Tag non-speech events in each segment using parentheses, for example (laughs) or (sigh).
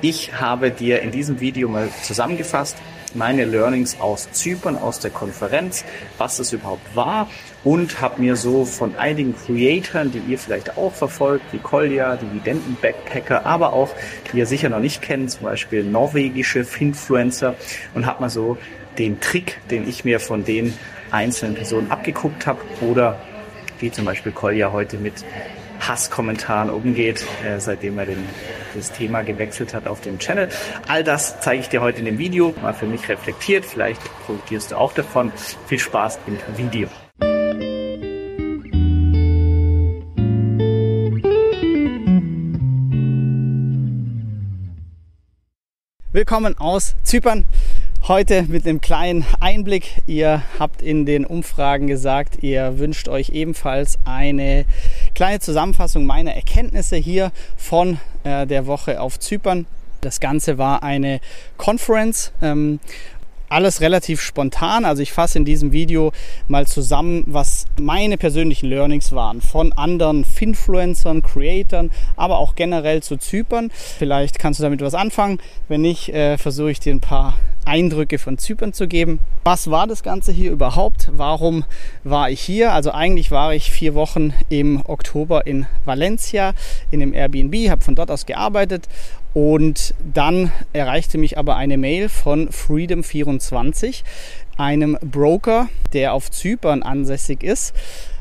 Ich habe dir in diesem Video mal zusammengefasst meine Learnings aus Zypern, aus der Konferenz, was das überhaupt war und habe mir so von einigen Creatoren, die ihr vielleicht auch verfolgt, wie Kolja, Dividenden-Backpacker, aber auch, die ihr sicher noch nicht kennt, zum Beispiel norwegische Finfluencer und habe mal so den Trick, den ich mir von den einzelnen Personen abgeguckt habe oder wie zum Beispiel Kolja heute mit Hasskommentaren umgeht, äh, seitdem er den, das Thema gewechselt hat auf dem Channel. All das zeige ich dir heute in dem Video, mal für mich reflektiert. Vielleicht profitierst du auch davon. Viel Spaß im Video. Willkommen aus Zypern. Heute mit einem kleinen Einblick. Ihr habt in den Umfragen gesagt, ihr wünscht euch ebenfalls eine kleine Zusammenfassung meiner Erkenntnisse hier von äh, der Woche auf Zypern. Das Ganze war eine Conference. Ähm, alles relativ spontan. Also ich fasse in diesem Video mal zusammen, was meine persönlichen Learnings waren von anderen Finfluencern, Creatoren, aber auch generell zu Zypern. Vielleicht kannst du damit was anfangen. Wenn nicht, äh, versuche ich dir ein paar Eindrücke von Zypern zu geben. Was war das Ganze hier überhaupt? Warum war ich hier? Also eigentlich war ich vier Wochen im Oktober in Valencia in dem Airbnb, habe von dort aus gearbeitet und dann erreichte mich aber eine Mail von Freedom24, einem Broker, der auf Zypern ansässig ist.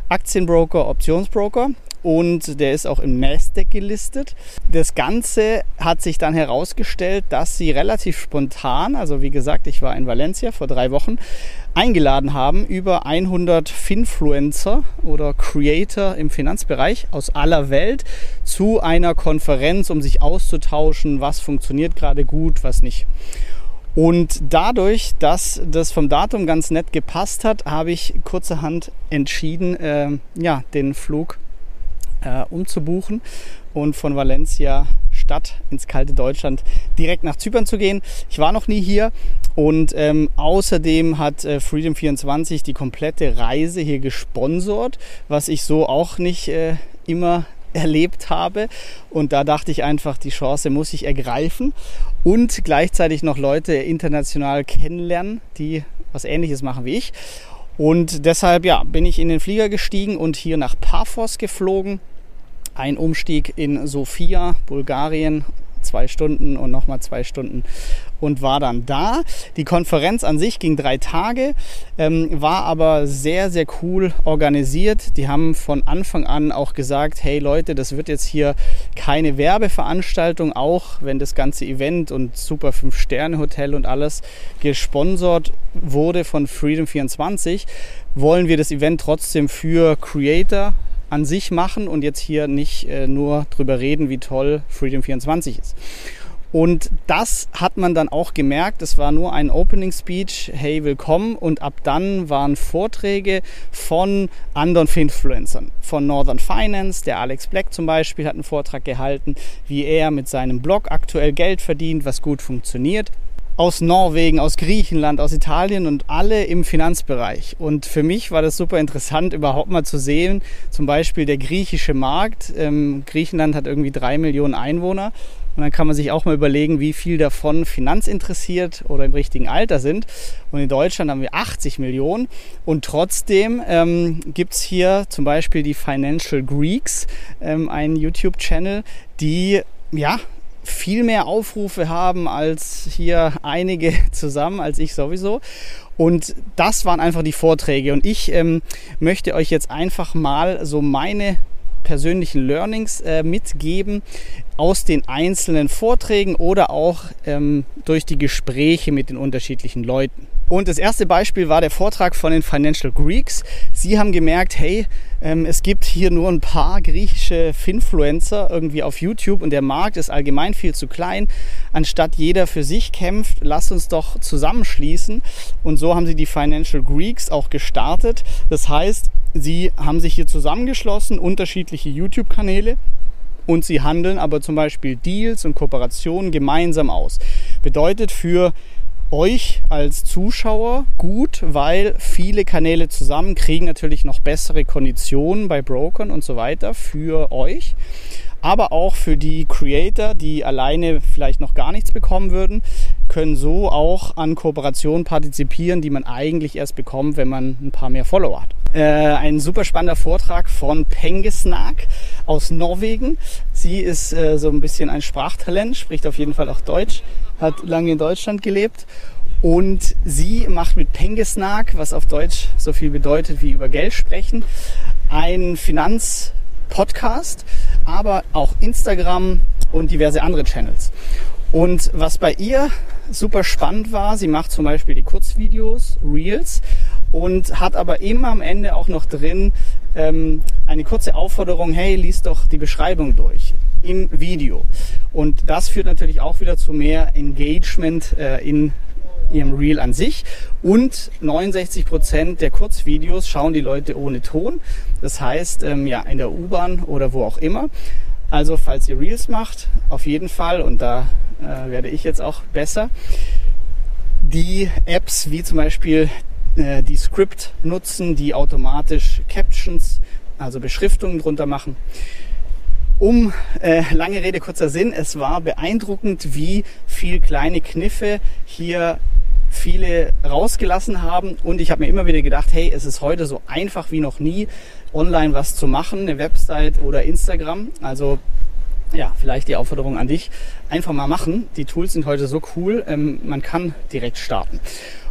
Aktienbroker, Optionsbroker und der ist auch im Nasdaq gelistet. Das Ganze hat sich dann herausgestellt, dass sie relativ spontan, also wie gesagt, ich war in Valencia vor drei Wochen, eingeladen haben über 100 Finfluencer oder Creator im Finanzbereich aus aller Welt zu einer Konferenz, um sich auszutauschen, was funktioniert gerade gut, was nicht. Und dadurch, dass das vom Datum ganz nett gepasst hat, habe ich kurzerhand entschieden, äh, ja, den Flug äh, umzubuchen und von Valencia Stadt ins kalte Deutschland direkt nach Zypern zu gehen. Ich war noch nie hier und ähm, außerdem hat äh, Freedom24 die komplette Reise hier gesponsert, was ich so auch nicht äh, immer erlebt habe. Und da dachte ich einfach, die Chance muss ich ergreifen und gleichzeitig noch Leute international kennenlernen, die was Ähnliches machen wie ich. Und deshalb ja, bin ich in den Flieger gestiegen und hier nach Paphos geflogen. Ein Umstieg in Sofia, Bulgarien, zwei Stunden und nochmal zwei Stunden und war dann da. Die Konferenz an sich ging drei Tage, ähm, war aber sehr, sehr cool organisiert. Die haben von Anfang an auch gesagt, hey Leute, das wird jetzt hier keine Werbeveranstaltung, auch wenn das ganze Event und super 5-Sterne-Hotel und alles gesponsert wurde von Freedom24, wollen wir das Event trotzdem für Creator an sich machen und jetzt hier nicht äh, nur drüber reden, wie toll Freedom 24 ist. Und das hat man dann auch gemerkt. Es war nur ein Opening Speech, hey, willkommen. Und ab dann waren Vorträge von anderen Influencern. Von Northern Finance, der Alex Black zum Beispiel hat einen Vortrag gehalten, wie er mit seinem Blog aktuell Geld verdient, was gut funktioniert aus Norwegen, aus Griechenland, aus Italien und alle im Finanzbereich. Und für mich war das super interessant, überhaupt mal zu sehen, zum Beispiel der griechische Markt. Ähm, Griechenland hat irgendwie drei Millionen Einwohner. Und dann kann man sich auch mal überlegen, wie viel davon finanzinteressiert oder im richtigen Alter sind. Und in Deutschland haben wir 80 Millionen. Und trotzdem ähm, gibt es hier zum Beispiel die Financial Greeks, ähm, einen YouTube-Channel, die ja viel mehr Aufrufe haben als hier einige (laughs) zusammen, als ich sowieso. Und das waren einfach die Vorträge. Und ich ähm, möchte euch jetzt einfach mal so meine persönlichen Learnings äh, mitgeben aus den einzelnen Vorträgen oder auch ähm, durch die Gespräche mit den unterschiedlichen Leuten. Und das erste Beispiel war der Vortrag von den Financial Greeks. Sie haben gemerkt, hey, ähm, es gibt hier nur ein paar griechische Finfluencer irgendwie auf YouTube und der Markt ist allgemein viel zu klein. Anstatt jeder für sich kämpft, lasst uns doch zusammenschließen. Und so haben sie die Financial Greeks auch gestartet. Das heißt, sie haben sich hier zusammengeschlossen, unterschiedliche YouTube-Kanäle und sie handeln aber zum Beispiel Deals und Kooperationen gemeinsam aus. Bedeutet für euch als Zuschauer gut, weil viele Kanäle zusammen kriegen natürlich noch bessere Konditionen bei Brokern und so weiter für euch aber auch für die Creator, die alleine vielleicht noch gar nichts bekommen würden, können so auch an Kooperationen partizipieren, die man eigentlich erst bekommt, wenn man ein paar mehr Follower hat. Äh, ein super spannender Vortrag von Pengesnak aus Norwegen. Sie ist äh, so ein bisschen ein Sprachtalent, spricht auf jeden Fall auch Deutsch, hat lange in Deutschland gelebt und sie macht mit Pengesnak, was auf Deutsch so viel bedeutet wie über Geld sprechen, ein Finanz Podcast, aber auch Instagram und diverse andere Channels. Und was bei ihr super spannend war, sie macht zum Beispiel die Kurzvideos, Reels und hat aber immer am Ende auch noch drin ähm, eine kurze Aufforderung, hey, lies doch die Beschreibung durch im Video. Und das führt natürlich auch wieder zu mehr Engagement äh, in ihrem Reel an sich. Und 69 Prozent der Kurzvideos schauen die Leute ohne Ton. Das heißt, ähm, ja, in der U-Bahn oder wo auch immer. Also, falls ihr Reels macht, auf jeden Fall, und da äh, werde ich jetzt auch besser, die Apps wie zum Beispiel äh, die Script nutzen, die automatisch Captions, also Beschriftungen drunter machen. Um äh, lange Rede, kurzer Sinn, es war beeindruckend, wie viel kleine Kniffe hier viele rausgelassen haben. Und ich habe mir immer wieder gedacht, hey, es ist heute so einfach wie noch nie, online was zu machen, eine Website oder Instagram. Also ja, vielleicht die Aufforderung an dich, einfach mal machen. Die Tools sind heute so cool, ähm, man kann direkt starten.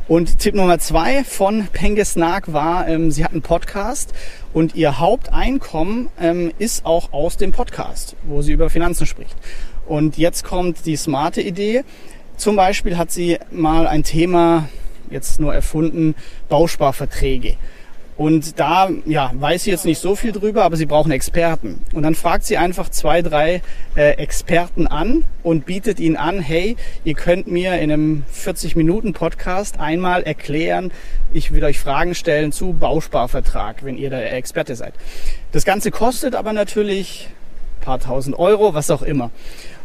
Und Tipp Nummer zwei von Pengesnag war, ähm, sie hat einen Podcast und ihr Haupteinkommen ähm, ist auch aus dem Podcast, wo sie über Finanzen spricht. Und jetzt kommt die smarte Idee. Zum Beispiel hat sie mal ein Thema jetzt nur erfunden, Bausparverträge. Und da ja, weiß sie jetzt nicht so viel drüber, aber sie brauchen Experten. Und dann fragt sie einfach zwei, drei äh, Experten an und bietet ihnen an, hey, ihr könnt mir in einem 40-Minuten-Podcast einmal erklären, ich will euch Fragen stellen zu Bausparvertrag, wenn ihr der Experte seid. Das Ganze kostet aber natürlich paar tausend Euro, was auch immer.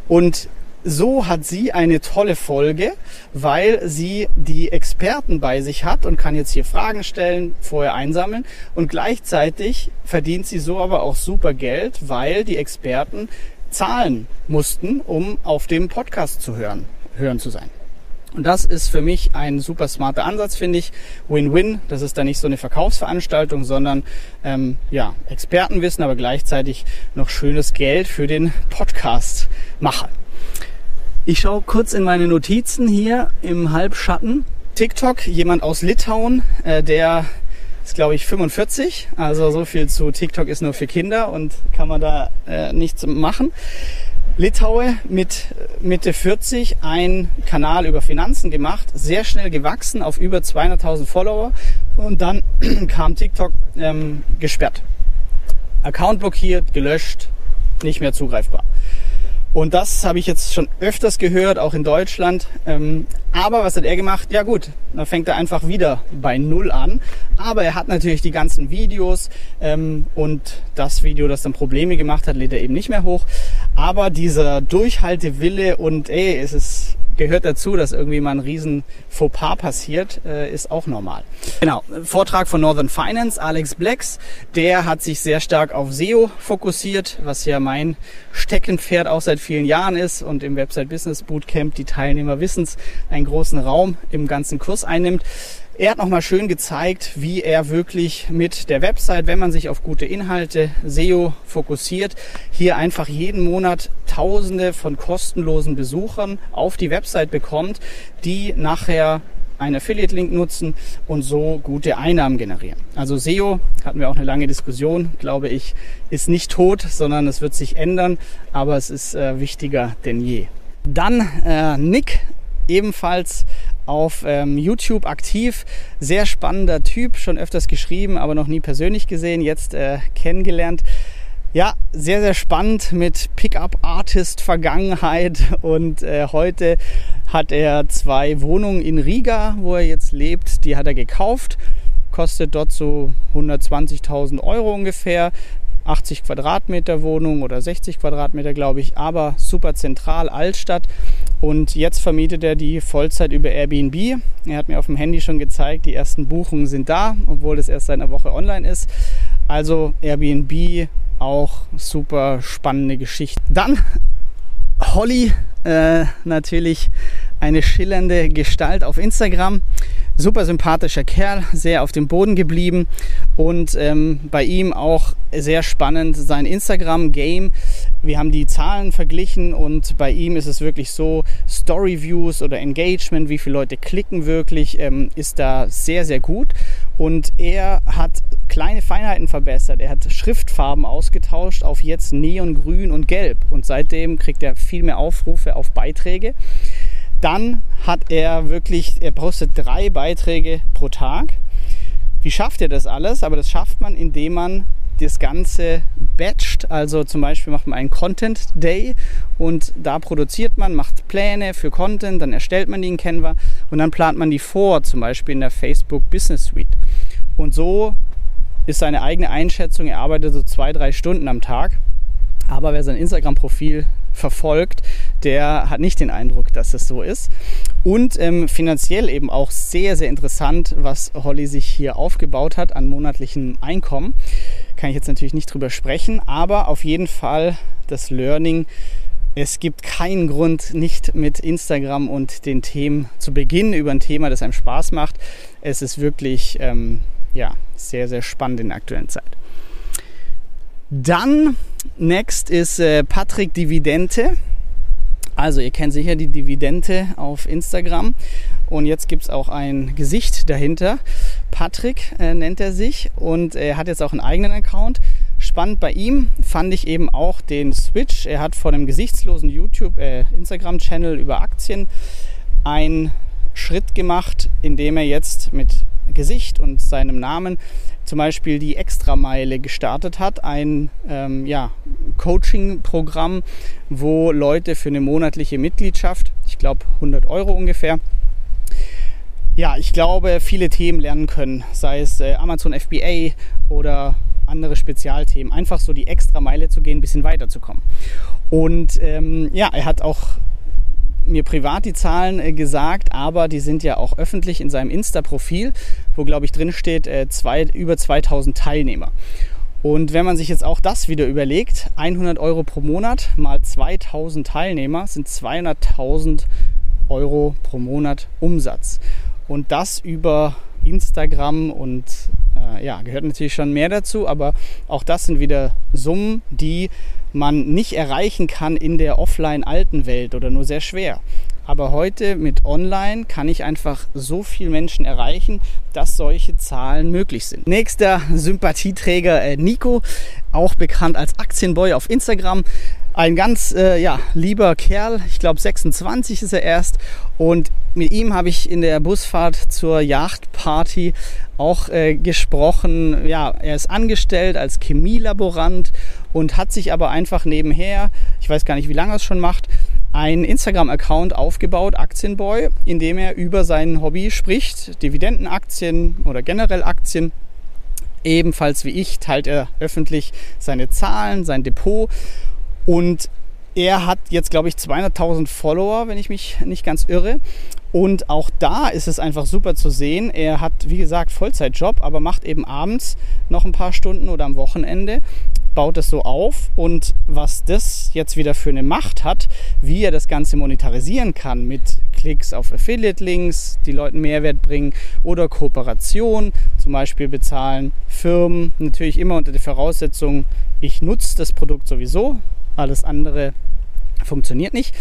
Und so hat sie eine tolle Folge, weil sie die Experten bei sich hat und kann jetzt hier Fragen stellen, vorher einsammeln und gleichzeitig verdient sie so aber auch super Geld, weil die Experten zahlen mussten, um auf dem Podcast zu hören, hören zu sein. Und das ist für mich ein super smarter Ansatz, finde ich. Win-win. Das ist dann nicht so eine Verkaufsveranstaltung, sondern ähm, ja Expertenwissen, aber gleichzeitig noch schönes Geld für den Podcast-Macher. Ich schaue kurz in meine Notizen hier im Halbschatten. TikTok, jemand aus Litauen, äh, der ist glaube ich 45, also so viel zu TikTok ist nur für Kinder und kann man da äh, nichts machen. Litaue mit Mitte 40 ein Kanal über Finanzen gemacht, sehr schnell gewachsen auf über 200.000 Follower und dann (clears throat) kam TikTok ähm, gesperrt. Account blockiert, gelöscht, nicht mehr zugreifbar. Und das habe ich jetzt schon öfters gehört, auch in Deutschland. Ähm, aber was hat er gemacht? Ja gut, dann fängt er einfach wieder bei Null an. Aber er hat natürlich die ganzen Videos ähm, und das Video, das dann Probleme gemacht hat, lädt er eben nicht mehr hoch. Aber dieser Durchhaltewille und ey, es ist gehört dazu, dass irgendwie mal ein riesen Fauxpas passiert, äh, ist auch normal. Genau, Vortrag von Northern Finance, Alex Blacks, der hat sich sehr stark auf SEO fokussiert, was ja mein Steckenpferd auch seit vielen Jahren ist und im Website Business Bootcamp, die Teilnehmer wissen es, einen großen Raum im ganzen Kurs einnimmt. Er hat nochmal schön gezeigt, wie er wirklich mit der Website, wenn man sich auf gute Inhalte, SEO fokussiert, hier einfach jeden Monat Tausende von kostenlosen Besuchern auf die Website bekommt, die nachher einen Affiliate-Link nutzen und so gute Einnahmen generieren. Also SEO, hatten wir auch eine lange Diskussion, glaube ich, ist nicht tot, sondern es wird sich ändern, aber es ist äh, wichtiger denn je. Dann äh, Nick, ebenfalls auf ähm, YouTube aktiv. Sehr spannender Typ, schon öfters geschrieben, aber noch nie persönlich gesehen, jetzt äh, kennengelernt. Ja, sehr, sehr spannend mit Pickup-Artist-Vergangenheit und äh, heute hat er zwei Wohnungen in Riga, wo er jetzt lebt, die hat er gekauft, kostet dort so 120.000 Euro ungefähr. 80 Quadratmeter Wohnung oder 60 Quadratmeter, glaube ich, aber super zentral, Altstadt. Und jetzt vermietet er die Vollzeit über Airbnb. Er hat mir auf dem Handy schon gezeigt, die ersten Buchungen sind da, obwohl es erst seit einer Woche online ist. Also Airbnb auch super spannende Geschichte. Dann Holly, äh, natürlich eine schillernde Gestalt auf Instagram. Super sympathischer Kerl, sehr auf dem Boden geblieben und ähm, bei ihm auch sehr spannend sein Instagram-Game. Wir haben die Zahlen verglichen und bei ihm ist es wirklich so, Story Views oder Engagement, wie viele Leute klicken wirklich, ähm, ist da sehr, sehr gut. Und er hat kleine Feinheiten verbessert. Er hat Schriftfarben ausgetauscht auf jetzt Neongrün und Gelb. Und seitdem kriegt er viel mehr Aufrufe auf Beiträge. Dann hat er wirklich, er postet drei Beiträge pro Tag. Wie schafft er das alles? Aber das schafft man, indem man das Ganze batcht. Also zum Beispiel macht man einen Content Day und da produziert man, macht Pläne für Content, dann erstellt man die in Canva und dann plant man die vor, zum Beispiel in der Facebook Business Suite. Und so ist seine eigene Einschätzung, er arbeitet so zwei, drei Stunden am Tag. Aber wer sein Instagram-Profil verfolgt, der hat nicht den Eindruck, dass es so ist. Und ähm, finanziell eben auch sehr, sehr interessant, was Holly sich hier aufgebaut hat an monatlichem Einkommen. Kann ich jetzt natürlich nicht drüber sprechen, aber auf jeden Fall das Learning. Es gibt keinen Grund, nicht mit Instagram und den Themen zu beginnen über ein Thema, das einem Spaß macht. Es ist wirklich ähm, ja, sehr, sehr spannend in der aktuellen Zeit. Dann, next ist äh, Patrick Dividente. Also ihr kennt sicher die Dividende auf Instagram und jetzt gibt es auch ein Gesicht dahinter. Patrick äh, nennt er sich und er hat jetzt auch einen eigenen Account. Spannend bei ihm fand ich eben auch den Switch. Er hat von einem gesichtslosen YouTube, äh, über Aktien einen Schritt gemacht, indem er jetzt mit Gesicht und seinem Namen zum Beispiel die Extrameile gestartet hat, ein ähm, ja, Coaching-Programm, wo Leute für eine monatliche Mitgliedschaft, ich glaube 100 Euro ungefähr, ja, ich glaube, viele Themen lernen können, sei es äh, Amazon FBA oder andere Spezialthemen. Einfach so die Extrameile zu gehen, ein bisschen weiterzukommen. Und ähm, ja, er hat auch mir privat die Zahlen äh, gesagt, aber die sind ja auch öffentlich in seinem Insta-Profil, wo glaube ich drin steht, äh, zwei, über 2000 Teilnehmer. Und wenn man sich jetzt auch das wieder überlegt, 100 Euro pro Monat mal 2000 Teilnehmer sind 200.000 Euro pro Monat Umsatz. Und das über Instagram und äh, ja, gehört natürlich schon mehr dazu, aber auch das sind wieder Summen, die man nicht erreichen kann in der offline alten Welt oder nur sehr schwer. Aber heute mit Online kann ich einfach so viele Menschen erreichen, dass solche Zahlen möglich sind. Nächster Sympathieträger äh, Nico, auch bekannt als Aktienboy auf Instagram. Ein ganz äh, ja, lieber Kerl, ich glaube 26 ist er erst. Und mit ihm habe ich in der Busfahrt zur Yachtparty auch äh, gesprochen. Ja, er ist angestellt als Chemielaborant und hat sich aber einfach nebenher, ich weiß gar nicht, wie lange er es schon macht, einen Instagram-Account aufgebaut, Aktienboy, in dem er über sein Hobby spricht, Dividendenaktien oder generell Aktien. Ebenfalls wie ich teilt er öffentlich seine Zahlen, sein Depot und er hat jetzt, glaube ich, 200.000 Follower, wenn ich mich nicht ganz irre. Und auch da ist es einfach super zu sehen. Er hat, wie gesagt, Vollzeitjob, aber macht eben abends noch ein paar Stunden oder am Wochenende baut es so auf und was das jetzt wieder für eine Macht hat, wie er das Ganze monetarisieren kann mit Klicks auf Affiliate-Links, die Leuten Mehrwert bringen oder Kooperation, zum Beispiel bezahlen Firmen, natürlich immer unter der Voraussetzung, ich nutze das Produkt sowieso, alles andere funktioniert nicht,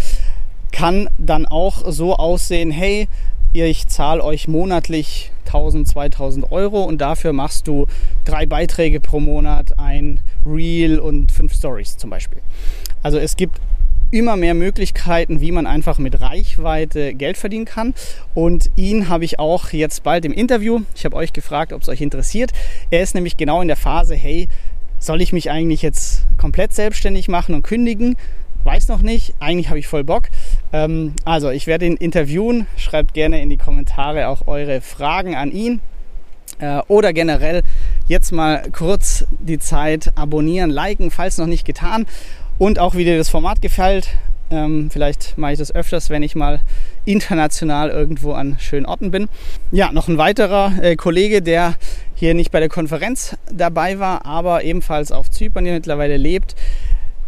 kann dann auch so aussehen, hey, ich zahle euch monatlich 1000, 2000 Euro und dafür machst du drei Beiträge pro Monat, ein Reel und fünf Stories zum Beispiel. Also es gibt immer mehr Möglichkeiten, wie man einfach mit Reichweite Geld verdienen kann. Und ihn habe ich auch jetzt bald im Interview. Ich habe euch gefragt, ob es euch interessiert. Er ist nämlich genau in der Phase, hey, soll ich mich eigentlich jetzt komplett selbstständig machen und kündigen? Weiß noch nicht. Eigentlich habe ich voll Bock. Ähm, also, ich werde ihn interviewen. Schreibt gerne in die Kommentare auch eure Fragen an ihn. Äh, oder generell jetzt mal kurz die Zeit abonnieren, liken, falls noch nicht getan. Und auch wie dir das Format gefällt. Ähm, vielleicht mache ich das öfters, wenn ich mal international irgendwo an schönen Orten bin. Ja, noch ein weiterer äh, Kollege, der hier nicht bei der Konferenz dabei war, aber ebenfalls auf Zypern hier mittlerweile lebt,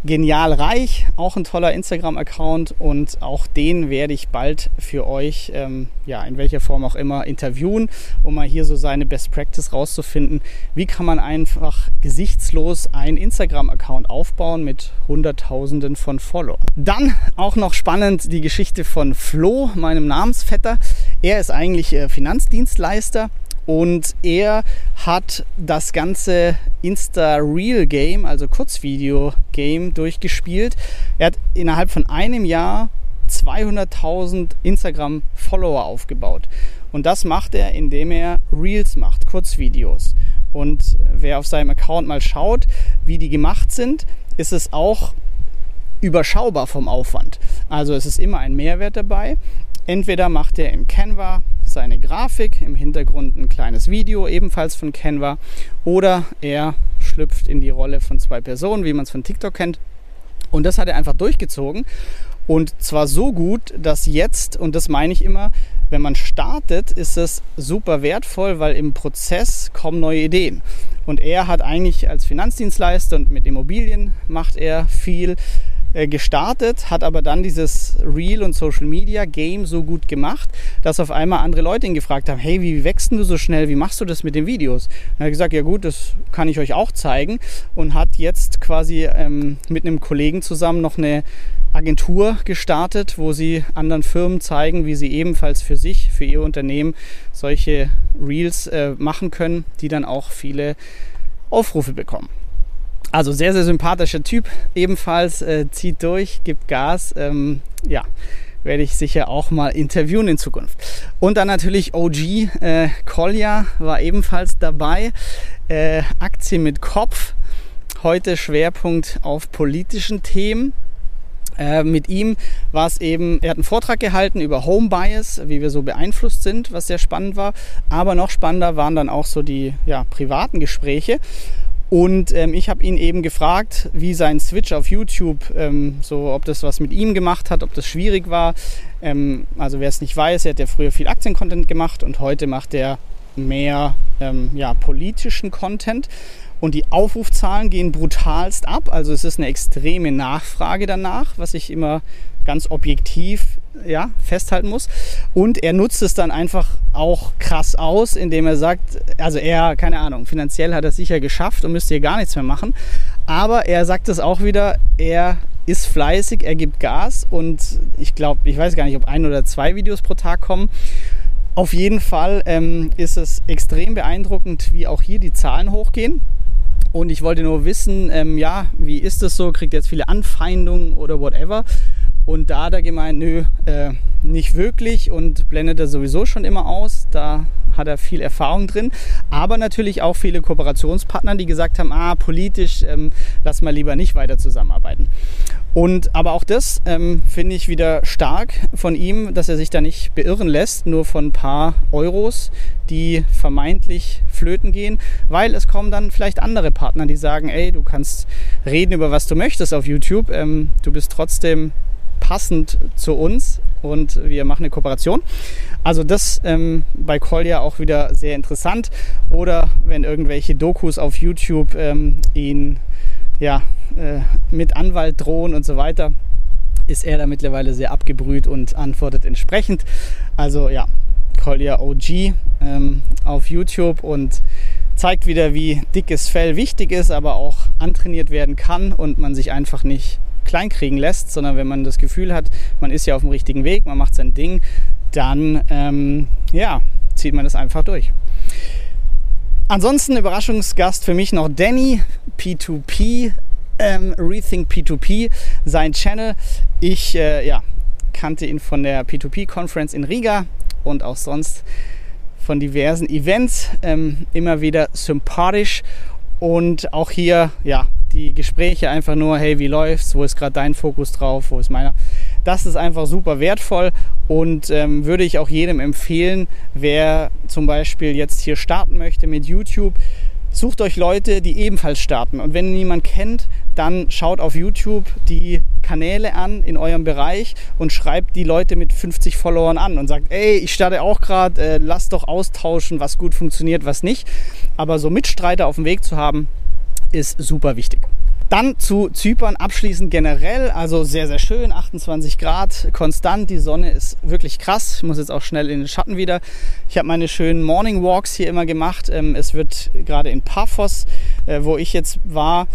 Genial Reich, auch ein toller Instagram-Account und auch den werde ich bald für euch, ähm, ja, in welcher Form auch immer, interviewen, um mal hier so seine Best Practice rauszufinden. Wie kann man einfach gesichtslos einen Instagram-Account aufbauen mit Hunderttausenden von Followern? Dann auch noch spannend die Geschichte von Flo, meinem Namensvetter. Er ist eigentlich äh, Finanzdienstleister und er hat das ganze Insta-Real-Game, also Kurzvideo-Game, durchgespielt. Er hat innerhalb von einem Jahr 200.000 Instagram-Follower aufgebaut. Und das macht er, indem er Reels macht, Kurzvideos. Und wer auf seinem Account mal schaut, wie die gemacht sind, ist es auch überschaubar vom Aufwand. Also es ist immer ein Mehrwert dabei. Entweder macht er in Canva seine Grafik, im Hintergrund ein kleines Video, ebenfalls von Canva, oder er schlüpft in die Rolle von zwei Personen, wie man es von TikTok kennt. Und das hat er einfach durchgezogen. Und zwar so gut, dass jetzt, und das meine ich immer, wenn man startet, ist es super wertvoll, weil im Prozess kommen neue Ideen. Und er hat eigentlich als Finanzdienstleister und mit Immobilien macht er viel, gestartet, hat aber dann dieses Real und Social Media Game so gut gemacht, dass auf einmal andere Leute ihn gefragt haben, hey, wie wächst du so schnell, wie machst du das mit den Videos? Und er hat gesagt, ja gut, das kann ich euch auch zeigen und hat jetzt quasi ähm, mit einem Kollegen zusammen noch eine Agentur gestartet, wo sie anderen Firmen zeigen, wie sie ebenfalls für sich, für ihr Unternehmen solche Reels äh, machen können, die dann auch viele Aufrufe bekommen. Also sehr, sehr sympathischer Typ. Ebenfalls äh, zieht durch, gibt Gas. Ähm, ja, werde ich sicher auch mal interviewen in Zukunft. Und dann natürlich OG äh, Kolja war ebenfalls dabei. Äh, Aktie mit Kopf. Heute Schwerpunkt auf politischen Themen. Äh, mit ihm war es eben, er hat einen Vortrag gehalten über Home Bias, wie wir so beeinflusst sind, was sehr spannend war. Aber noch spannender waren dann auch so die ja, privaten Gespräche. Und ähm, ich habe ihn eben gefragt, wie sein Switch auf YouTube, ähm, so ob das was mit ihm gemacht hat, ob das schwierig war. Ähm, also wer es nicht weiß, er hat ja früher viel Aktiencontent gemacht und heute macht er mehr ähm, ja, politischen Content. Und die Aufrufzahlen gehen brutalst ab. Also es ist eine extreme Nachfrage danach, was ich immer ganz objektiv ja, festhalten muss. Und er nutzt es dann einfach auch krass aus, indem er sagt, also er, keine Ahnung, finanziell hat er es sicher geschafft und müsste hier gar nichts mehr machen. Aber er sagt es auch wieder, er ist fleißig, er gibt Gas und ich glaube, ich weiß gar nicht, ob ein oder zwei Videos pro Tag kommen. Auf jeden Fall ähm, ist es extrem beeindruckend, wie auch hier die Zahlen hochgehen. Und ich wollte nur wissen, ähm, ja, wie ist das so? Kriegt jetzt viele Anfeindungen oder whatever? Und da hat er gemeint, nö, äh, nicht wirklich und blendet er sowieso schon immer aus. Da hat er viel Erfahrung drin. Aber natürlich auch viele Kooperationspartner, die gesagt haben, ah, politisch, ähm, lass mal lieber nicht weiter zusammenarbeiten. Und aber auch das ähm, finde ich wieder stark von ihm, dass er sich da nicht beirren lässt, nur von ein paar Euros, die vermeintlich flöten gehen, weil es kommen dann vielleicht andere Partner, die sagen, ey, du kannst reden über was du möchtest auf YouTube, ähm, du bist trotzdem passend zu uns und wir machen eine Kooperation. Also das ähm, bei Kolja auch wieder sehr interessant. Oder wenn irgendwelche Dokus auf YouTube ähm, ihn ja, äh, mit Anwalt drohen und so weiter, ist er da mittlerweile sehr abgebrüht und antwortet entsprechend. Also ja, Kolja OG ähm, auf YouTube und zeigt wieder, wie dickes Fell wichtig ist, aber auch antrainiert werden kann und man sich einfach nicht kleinkriegen lässt, sondern wenn man das Gefühl hat, man ist ja auf dem richtigen Weg, man macht sein Ding, dann ähm, ja, zieht man das einfach durch. Ansonsten Überraschungsgast für mich noch Danny, P2P, ähm, Rethink P2P, sein Channel. Ich äh, ja, kannte ihn von der P2P-Conference in Riga und auch sonst von diversen Events. Ähm, immer wieder sympathisch und auch hier, ja, die Gespräche einfach nur, hey, wie läuft's? Wo ist gerade dein Fokus drauf? Wo ist meiner? Das ist einfach super wertvoll und ähm, würde ich auch jedem empfehlen, wer zum Beispiel jetzt hier starten möchte mit YouTube. Sucht euch Leute, die ebenfalls starten. Und wenn ihr niemanden kennt, dann schaut auf YouTube die Kanäle an in eurem Bereich und schreibt die Leute mit 50 Followern an und sagt, ey, ich starte auch gerade, äh, lasst doch austauschen, was gut funktioniert, was nicht. Aber so Mitstreiter auf dem Weg zu haben, ist super wichtig. Dann zu Zypern abschließend generell, also sehr, sehr schön, 28 Grad, konstant, die Sonne ist wirklich krass. Ich muss jetzt auch schnell in den Schatten wieder. Ich habe meine schönen Morning Walks hier immer gemacht. Ähm, es wird gerade in Paphos, äh, wo ich jetzt war,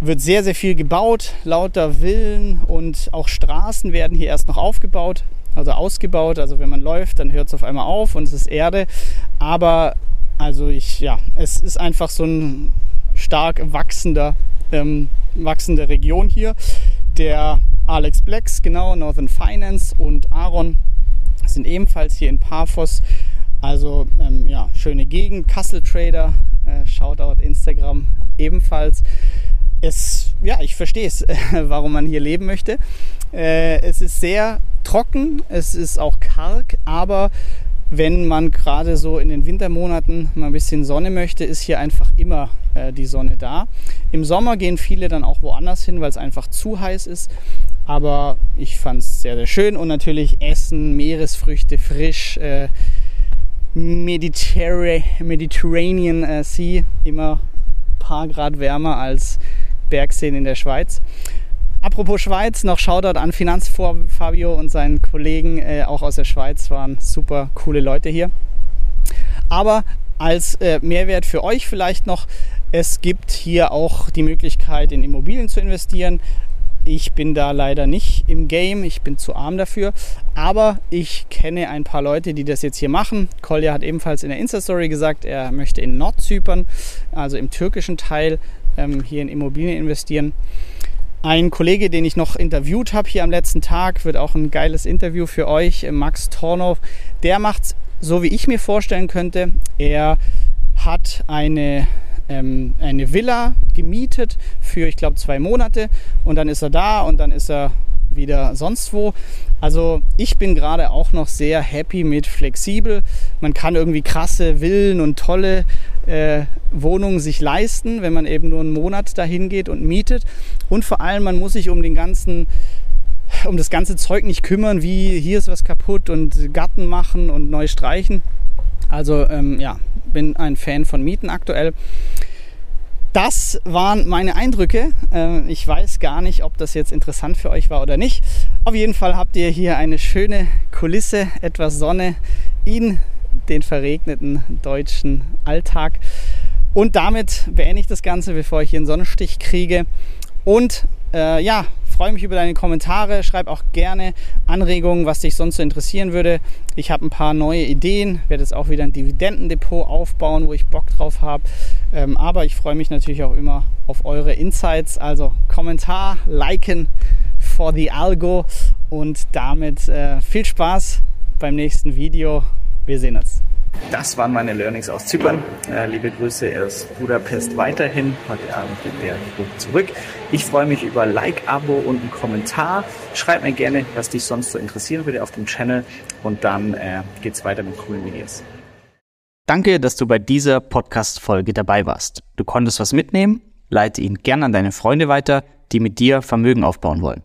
wird sehr, sehr viel gebaut, lauter Villen und auch Straßen werden hier erst noch aufgebaut, also ausgebaut. Also wenn man läuft, dann hört es auf einmal auf und es ist Erde. Aber also ich, ja, es ist einfach so ein stark wachsender ähm, wachsende Region hier. Der Alex Blacks, genau, Northern Finance und Aaron sind ebenfalls hier in Paphos. Also ähm, ja, schöne Gegend. Kassel Trader, äh, Shoutout Instagram ebenfalls. Es, ja, ich verstehe es, (laughs) warum man hier leben möchte. Äh, es ist sehr trocken, es ist auch karg, aber wenn man gerade so in den Wintermonaten mal ein bisschen Sonne möchte, ist hier einfach immer äh, die Sonne da. Im Sommer gehen viele dann auch woanders hin, weil es einfach zu heiß ist. Aber ich fand es sehr, sehr schön und natürlich Essen, Meeresfrüchte frisch, äh, Mediterra Mediterranean äh, Sea, immer ein paar Grad wärmer als Bergseen in der Schweiz. Apropos Schweiz, noch Shoutout an Finanzfor Fabio und seinen Kollegen, äh, auch aus der Schweiz, waren super coole Leute hier. Aber als äh, Mehrwert für euch vielleicht noch, es gibt hier auch die Möglichkeit, in Immobilien zu investieren. Ich bin da leider nicht im Game, ich bin zu arm dafür. Aber ich kenne ein paar Leute, die das jetzt hier machen. Kolja hat ebenfalls in der Insta-Story gesagt, er möchte in Nordzypern, also im türkischen Teil, ähm, hier in Immobilien investieren. Ein Kollege, den ich noch interviewt habe hier am letzten Tag, wird auch ein geiles Interview für euch, äh, Max Tornow. Der macht es so, wie ich mir vorstellen könnte. Er hat eine, ähm, eine Villa gemietet für, ich glaube, zwei Monate und dann ist er da und dann ist er wieder sonst wo. Also ich bin gerade auch noch sehr happy mit flexibel. Man kann irgendwie krasse Villen und tolle äh, Wohnungen sich leisten, wenn man eben nur einen Monat dahin geht und mietet. Und vor allem, man muss sich um den ganzen um das ganze Zeug nicht kümmern, wie hier ist was kaputt und Garten machen und neu streichen. Also ähm, ja, bin ein Fan von Mieten aktuell. Das waren meine Eindrücke. Äh, ich weiß gar nicht, ob das jetzt interessant für euch war oder nicht. Auf jeden Fall habt ihr hier eine schöne Kulisse, etwas Sonne in den verregneten deutschen Alltag. Und damit beende ich das Ganze, bevor ich hier einen Sonnenstich kriege. Und äh, ja, freue mich über deine Kommentare. Schreib auch gerne Anregungen, was dich sonst so interessieren würde. Ich habe ein paar neue Ideen, werde jetzt auch wieder ein Dividendendepot aufbauen, wo ich Bock drauf habe. Ähm, aber ich freue mich natürlich auch immer auf eure Insights. Also Kommentar, liken for the Algo und damit äh, viel Spaß beim nächsten Video. Wir sehen uns. Das waren meine Learnings aus Zypern. Äh, liebe Grüße aus Budapest weiterhin. Heute Abend geht der Flug zurück. Ich freue mich über Like, Abo und einen Kommentar. Schreib mir gerne, was dich sonst so interessieren würde auf dem Channel. Und dann äh, geht's weiter mit coolen Videos. Danke, dass du bei dieser Podcast-Folge dabei warst. Du konntest was mitnehmen? Leite ihn gern an deine Freunde weiter, die mit dir Vermögen aufbauen wollen.